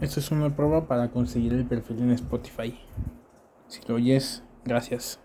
Esto es una prueba para conseguir el perfil en Spotify. Si lo oyes, gracias.